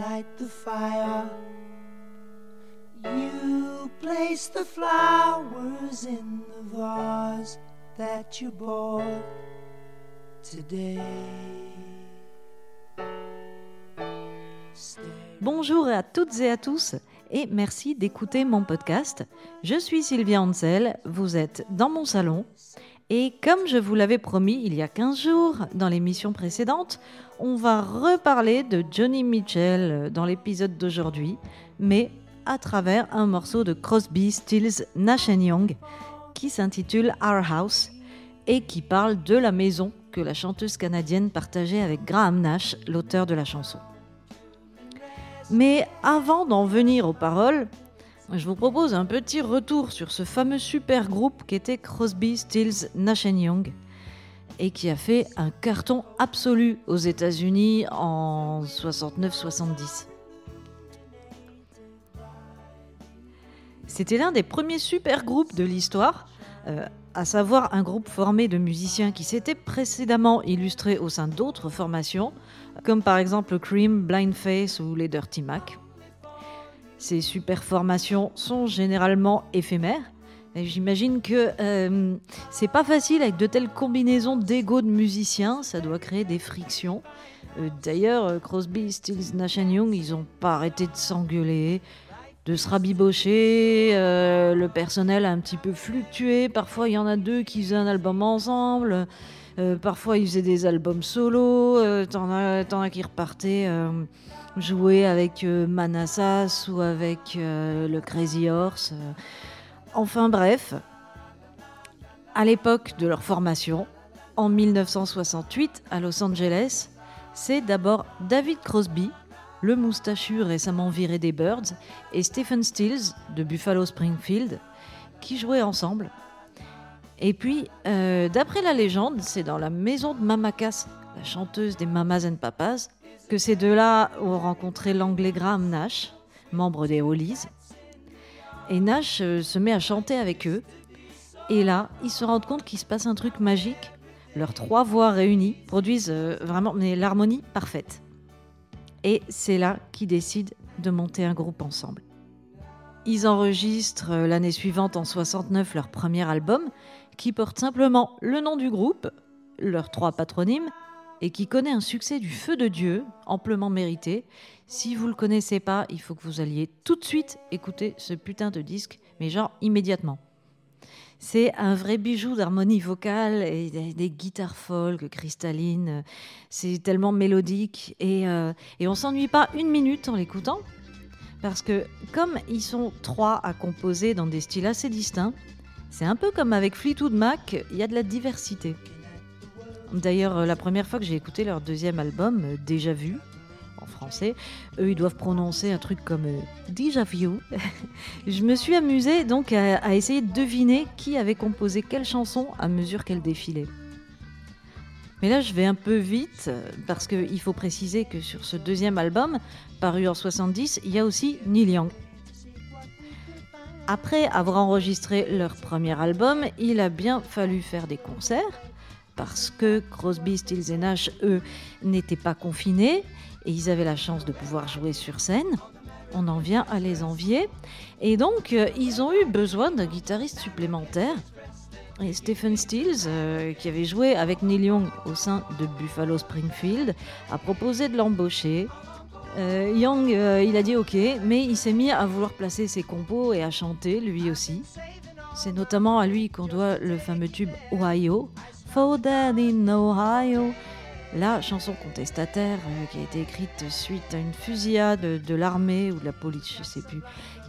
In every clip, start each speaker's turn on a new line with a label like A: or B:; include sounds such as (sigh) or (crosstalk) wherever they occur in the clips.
A: light the fire. You place the flowers in the vase that you bought today. Bonjour à toutes et à tous et merci d'écouter mon podcast. Je suis Sylvia Ansel, vous êtes dans mon salon et comme je vous l'avais promis il y a 15 jours dans l'émission précédente, on va reparler de Johnny Mitchell dans l'épisode d'aujourd'hui, mais à travers un morceau de Crosby, Stills, Nash Young qui s'intitule Our House et qui parle de la maison que la chanteuse canadienne partageait avec Graham Nash, l'auteur de la chanson. Mais avant d'en venir aux paroles, je vous propose un petit retour sur ce fameux super groupe qui était Crosby, Stills, Nash Young et qui a fait un carton absolu aux États-Unis en 69-70. C'était l'un des premiers super groupes de l'histoire, euh, à savoir un groupe formé de musiciens qui s'étaient précédemment illustrés au sein d'autres formations, comme par exemple Cream, Blindface ou les Dirty Mac. Ces super formations sont généralement éphémères. J'imagine que euh, c'est pas facile avec de telles combinaisons d'ego de musiciens, ça doit créer des frictions. Euh, d'ailleurs, Crosby, Stills, Nash Young, ils ont pas arrêté de s'engueuler de se rabibocher. Euh, le personnel a un petit peu fluctué. Parfois, il y en a deux qui faisaient un album ensemble. Euh, parfois, ils faisaient des albums solo. Euh, t'en as, qui repartaient jouer avec Manassas ou avec le Crazy Horse. Enfin bref, à l'époque de leur formation, en 1968 à Los Angeles, c'est d'abord David Crosby le moustachu récemment viré des Birds, et Stephen Stills de Buffalo Springfield, qui jouaient ensemble. Et puis, euh, d'après la légende, c'est dans la maison de Mama la chanteuse des Mamas and Papas, que ces deux-là ont rencontré l'anglais Graham Nash, membre des Hollies. Et Nash euh, se met à chanter avec eux. Et là, ils se rendent compte qu'il se passe un truc magique. Leurs trois voix réunies produisent euh, vraiment l'harmonie parfaite. Et c'est là qu'ils décident de monter un groupe ensemble. Ils enregistrent euh, l'année suivante, en 69, leur premier album, qui porte simplement le nom du groupe, leurs trois patronymes, et qui connaît un succès du feu de Dieu, amplement mérité. Si vous le connaissez pas, il faut que vous alliez tout de suite écouter ce putain de disque, mais genre immédiatement. C'est un vrai bijou d'harmonie vocale et des, guitares folk, cristallines. C'est tellement mélodique et, euh, et on s'ennuie pas une minute en l'écoutant. Parce que comme ils sont trois à composer dans des styles assez distincts, c'est un peu comme avec Fleetwood Mac, il y a de la diversité. D'ailleurs, la première fois que j'ai écouté leur deuxième album, Déjà Vu, en français. Eux, ils doivent prononcer un truc comme euh, déjà vu. (laughs) je me suis amusée donc à, essayer de deviner qui avait composé quelle chanson à mesure qu'elle défilait. Mais là, je vais un peu vite parce qu'il faut préciser que sur ce deuxième album, paru en 70, il y a aussi Neil Young. Après avoir enregistré leur premier album, il a bien fallu faire des concerts parce que Crosby, Stills et Nash, eux, n'étaient pas confinés et ils avaient la chance de pouvoir jouer sur scène. On en vient à les envier. Et donc, euh, ils ont eu besoin d'un guitariste supplémentaire. Et Stephen Stills, euh, qui avait joué avec Neil Young au sein de Buffalo Springfield, a proposé de l'embaucher. Euh, Young, il a dit ok, mais il s'est mis à vouloir placer ses compos et à chanter lui aussi. C'est notamment à lui qu'on doit le fameux tube Ohio, For in Ohio, la chanson contestataire euh, qui a été écrite suite à une fusillade de, l'armée ou de la police, je sais plus,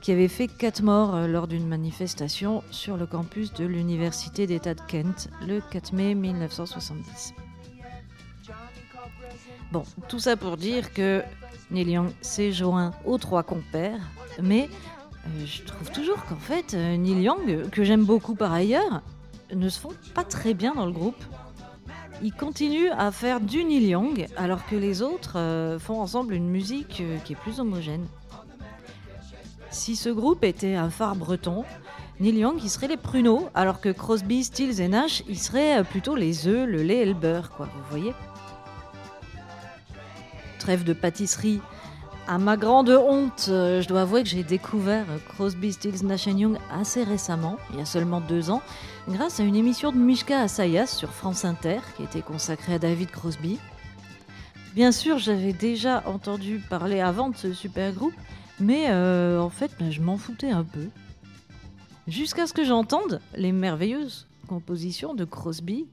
A: qui avait fait quatre morts euh, lors d'une manifestation sur le campus de l'université d'État de Kent le 4 mai 1970. Bon, tout ça pour dire que Neil Young s'est joint aux trois compères, mais euh, je trouve toujours qu'en fait, Neil Young, que j'aime beaucoup par ailleurs, ne se font pas très bien dans le groupe ils continuent à faire du Neil Young alors que les autres euh, font ensemble une musique euh, qui est plus homogène. Si ce groupe était un phare breton, Neil Young il serait les pruneaux alors que Crosby, Stills et Nash ils seraient euh, plutôt les œufs, le lait et le beurre quoi, vous voyez Trêve de pâtisserie, À ma grande honte, je dois avouer que j'ai découvert Crosby, Stills, Nash Young assez récemment, il y a seulement deux ans, grâce à une émission de Mishka Asayas sur France Inter qui était consacrée à David Crosby. Bien sûr, j'avais déjà entendu parler avant de ce super groupe, mais euh, en fait, je m'en foutais un peu. Jusqu'à ce que j'entende les merveilleuses compositions de Crosby,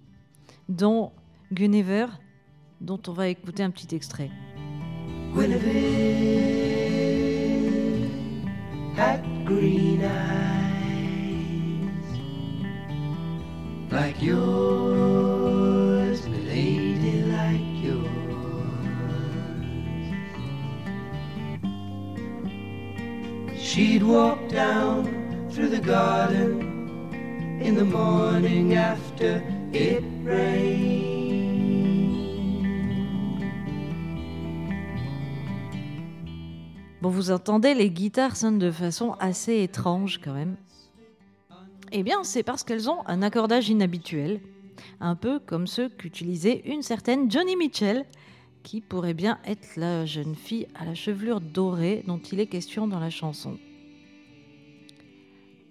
A: dont Guinevere, dont on va écouter un petit extrait.
B: Guinevere had green eyes like yours, milady, like yours. She'd walk down through the garden in the morning after it rained.
A: Vous entendez, les guitares sonnent de façon assez étrange quand même. Eh bien, c'est parce qu'elles ont un accordage inhabituel, un peu comme ceux qu'utilisait une certaine Johnny Mitchell, qui pourrait bien être la jeune fille à la chevelure dorée dont il est question dans la chanson.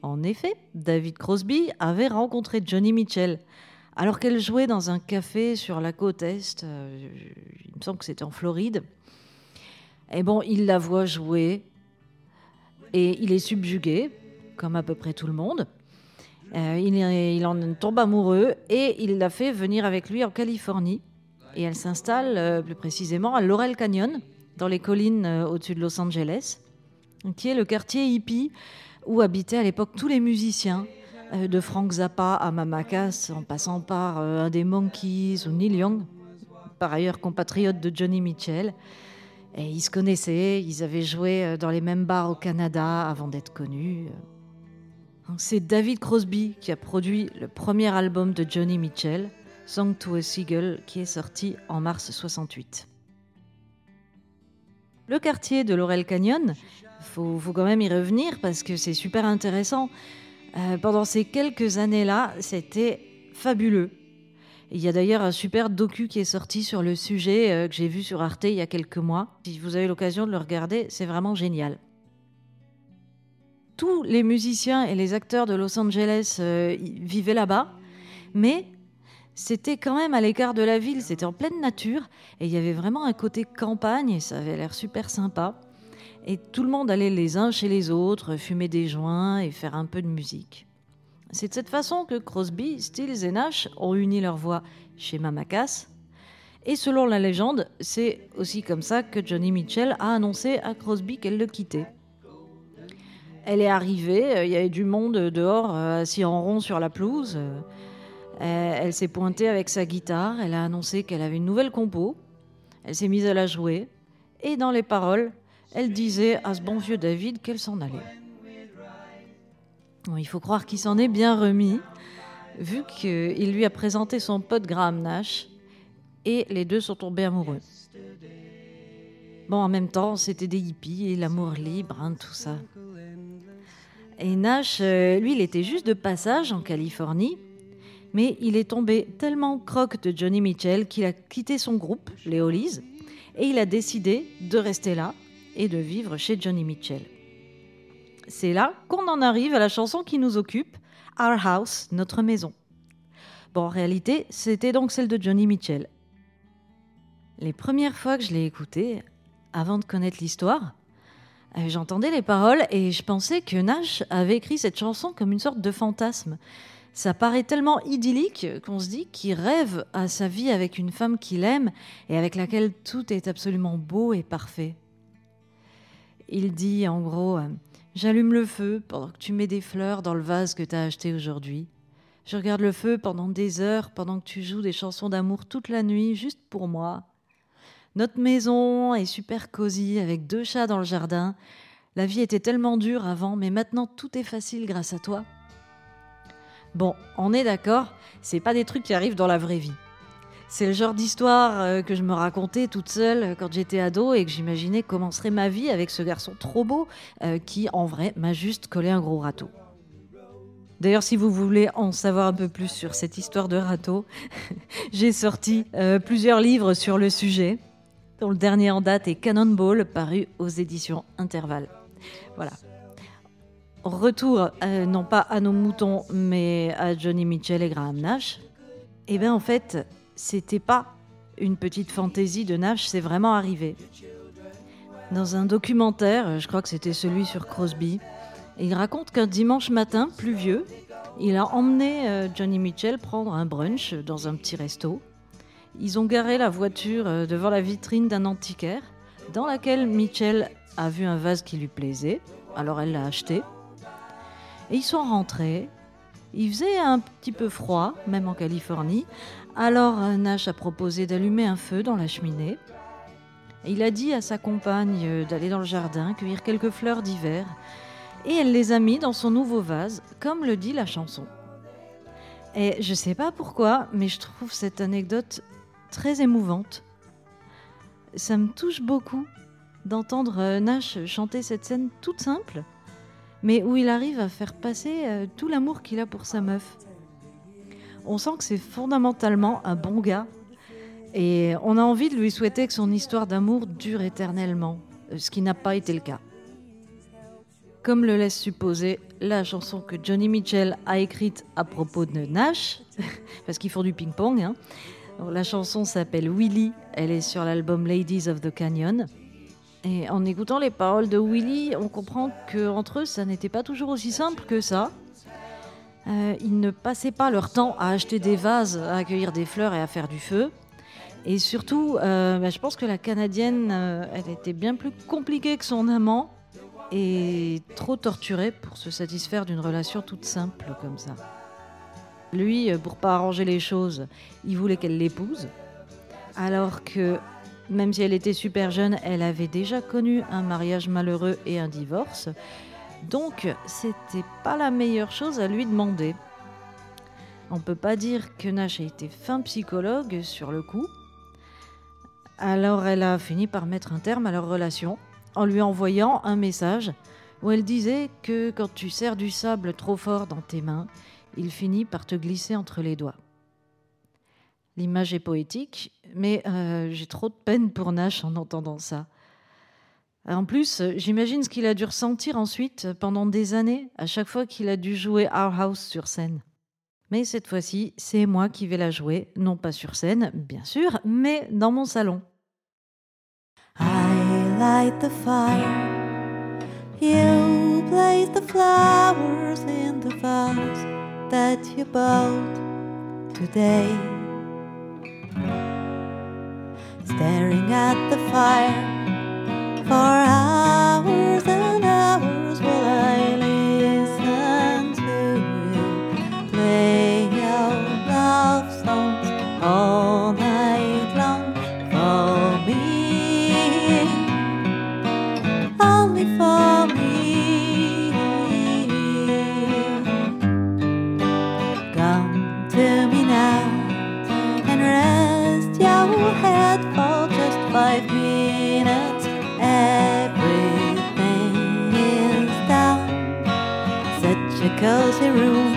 A: En effet, David Crosby avait rencontré Johnny Mitchell alors qu'elle jouait dans un café sur la côte Est, euh, il me semble que c'était en Floride. Et bon, il la voit jouer et il est subjugué, comme à peu près tout le monde. Euh, il, en tombe amoureux et il la fait venir avec lui en Californie. Et elle s'installe euh, plus précisément à Laurel Canyon, dans les collines euh, au-dessus de Los Angeles, qui est le quartier hippie où habitaient à l'époque tous les musiciens, de Frank Zappa à Mama Cass, en passant par un des Monkeys ou Neil Young, par ailleurs compatriote de Johnny Mitchell. Et ils se connaissaient, ils avaient joué euh, dans les mêmes bars au Canada avant d'être connus. C'est David Crosby qui a produit le premier album de Johnny Mitchell, Song to a Seagull, qui est sorti en mars 68. Le quartier de Laurel Canyon, faut, faut quand même y revenir parce que c'est super intéressant. Euh, pendant ces quelques années-là, c'était fabuleux. Il y a d'ailleurs un super docu qui est sorti sur le sujet euh, que j'ai vu sur Arte il y a quelques mois. Si vous avez l'occasion de le regarder, c'est vraiment génial. Tous les musiciens et les acteurs de Los Angeles euh, vivaient là-bas, mais c'était quand même à l'écart de la ville, c'était en pleine nature, et il y avait vraiment un côté campagne, et ça avait l'air super sympa. Et tout le monde allait les uns chez les autres, fumer des joints et faire un peu de musique. C'est de cette façon que Crosby, Stills et Nash ont uni leur voix chez Mama Cass. Et selon la légende, c'est aussi comme ça que Johnny Mitchell a annoncé à Crosby qu'elle le quittait. Elle est arrivée, il y avait du monde dehors, euh, assis en rond sur la pelouse. Euh, Elle s'est pointée avec sa guitare, elle a annoncé qu'elle avait une nouvelle compo. Elle s'est mise à la jouer. Et dans les paroles, elle disait à ce bon vieux David qu'elle s'en allait. Il faut croire qu'il s'en est bien remis, vu qu'il lui a présenté son pote Graham Nash, et les deux sont tombés amoureux. Bon, en même temps, c'était des hippies et l'amour libre, hein, tout ça. Et Nash, euh, lui, il était juste de passage en Californie, mais il est tombé tellement croque de Johnny Mitchell qu'il a quitté son groupe, les Hollies, et il a décidé de rester là et de vivre chez Johnny Mitchell. C'est là qu'on en arrive à la chanson qui nous occupe, Our House, notre maison. Bon, en réalité, c'était donc celle de Johnny Mitchell. Les premières fois que je l'ai écoutée, avant de connaître l'histoire, euh, j'entendais les paroles et je pensais que Nash avait écrit cette chanson comme une sorte de fantasme. Ça paraît tellement idyllique qu'on se dit qu'il rêve à sa vie avec une femme qu'il aime et avec laquelle tout est absolument beau et parfait. Il dit en gros euh, J'allume le feu pendant que tu mets des fleurs dans le vase que tu as acheté aujourd'hui. Je regarde le feu pendant des heures, pendant que tu joues des chansons d'amour toute la nuit, juste pour moi. Notre maison est super cosy avec deux chats dans le jardin. La vie était tellement dure avant, mais maintenant tout est facile grâce à toi. Bon, on est d'accord, c'est pas des trucs qui arrivent dans la vraie vie. C'est le genre d'histoire euh, que je me racontais toute seule quand j'étais ado et que j'imaginais comment ma vie avec ce garçon trop beau euh, qui, en vrai, m'a juste collé un gros râteau. D'ailleurs, si vous voulez en savoir un peu plus sur cette histoire de râteau, (laughs) j'ai sorti euh, plusieurs livres sur le sujet. dont le dernier en date est Cannonball, paru aux éditions Intervalle. Voilà. Retour, euh, non pas à nos moutons, mais à Johnny Mitchell et Graham Nash. Eh bien, en fait, c'était pas une petite fantaisie de Nash, c'est vraiment arrivé. Dans un documentaire, je crois que c'était celui sur Crosby, il raconte qu'un dimanche matin pluvieux, il a emmené euh, Johnny Mitchell prendre un brunch dans un petit resto. Ils ont garé la voiture euh, devant la vitrine d'un antiquaire, dans laquelle Mitchell a vu un vase qui lui plaisait, alors elle l'a acheté. Et ils sont rentrés. Il faisait un petit peu froid, même en Californie. Alors Nash a proposé d'allumer un feu dans la cheminée. Il a dit à sa compagne d'aller dans le jardin cueillir quelques fleurs d'hiver et elle les a mis dans son nouveau vase, comme le dit la chanson. Et je sais pas pourquoi, mais je trouve cette anecdote très émouvante. Ça me touche beaucoup d'entendre euh, Nash chanter cette scène toute simple, mais où il arrive à faire passer euh, tout l'amour qu'il a pour sa meuf. On sent que c'est fondamentalement un bon gars, et on a envie de lui souhaiter que son histoire d'amour dure éternellement, ce qui n'a pas été le cas. Comme le laisse supposer la chanson que Johnny Mitchell a écrite à propos de Nash, (laughs) parce qu'ils font du ping-pong. Hein. La chanson s'appelle Willie, elle est sur l'album Ladies of the Canyon. Et en écoutant les paroles de Willie, on comprend qu'entre eux, ça n'était pas toujours aussi simple que ça. Euh, ils ne passaient pas leur temps à acheter des vases, à accueillir des fleurs et à faire du feu. Et surtout, euh, bah, je pense que la Canadienne, euh, elle était bien plus compliquée que son amant et trop torturée pour se satisfaire d'une relation toute simple comme ça. Lui, pour pas arranger les choses, il voulait qu'elle l'épouse, alors que même si elle était super jeune, elle avait déjà connu un mariage malheureux et un divorce. Donc, c'était pas la meilleure chose à lui demander. On peut pas dire que Nash a été fin psychologue sur le coup. Alors, elle a fini par mettre un terme à leur relation en lui envoyant un message où elle disait que quand tu serres du sable trop fort dans tes mains, il finit par te glisser entre les doigts. L'image est poétique, mais euh, j'ai trop de peine pour Nash en entendant ça. En plus, j'imagine ce qu'il a dû ressentir ensuite pendant des années, à chaque fois qu'il a dû jouer Our House sur scène. Mais cette fois-ci, c'est moi qui vais la jouer, non pas sur scène, bien sûr, mais dans mon salon.
C: I light the fire. You place the flowers in the vase that you bought today. Staring at the fire for hours and hours will I listen to you play your love songs all night long for me, only for me. Come to me now and rest your head for just five minutes. Such a cozy room.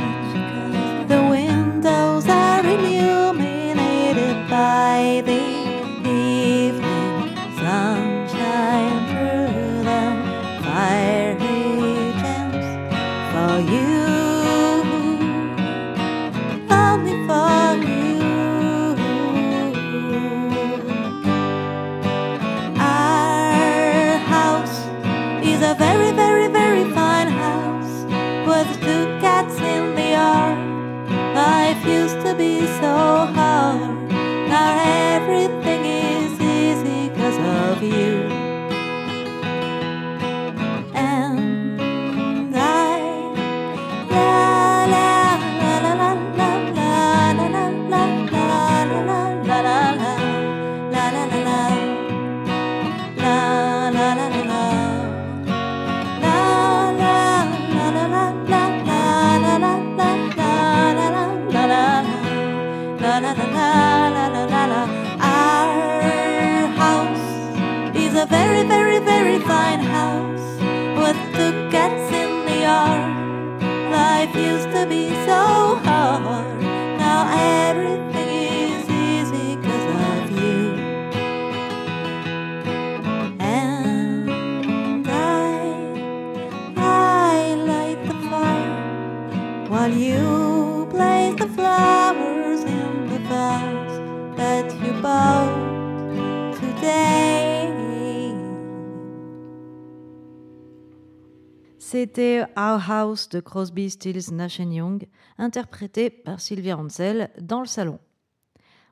A: C'était Our House de Crosby, Stills, Nash Young, interprété par Sylvia Ansel dans le salon.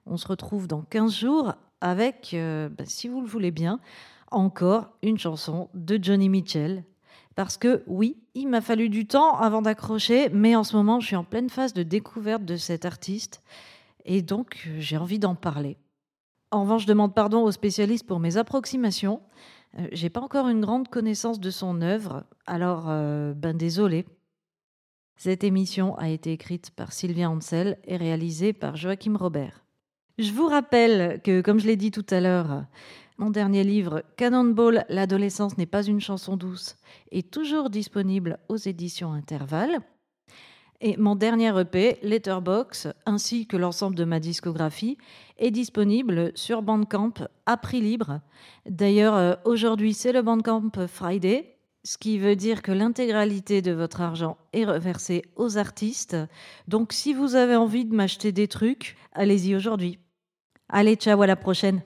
A: On se retrouve dans 15 jours avec, euh, bah, si vous le voulez bien, encore une chanson de Johnny Mitchell. Parce que oui, il m'a fallu du temps avant d'accrocher, mais en ce moment, je suis en pleine phase de découverte de cet artiste et donc euh, j'ai envie d'en parler. En revanche, je demande pardon aux spécialistes pour mes approximations. Euh, j'ai pas encore une grande connaissance de son œuvre, alors euh, ben désolé. Cette émission a été écrite par Sylvia Ansel et réalisée par Joachim Robert. Je vous rappelle que, comme je l'ai dit tout à l'heure, mon dernier livre, Cannonball, l'adolescence n'est pas une chanson douce, est toujours disponible aux éditions Intervalle. Et mon dernier EP, Letterbox, ainsi que l'ensemble de ma discographie, est disponible sur Bandcamp à prix libre. D'ailleurs, euh, aujourd'hui, c'est le Bandcamp Friday, ce qui veut dire que l'intégralité de votre argent est reversée aux artistes. Donc, si vous avez envie de m'acheter des trucs, allez-y aujourd'hui. Allez, ciao, à la prochaine.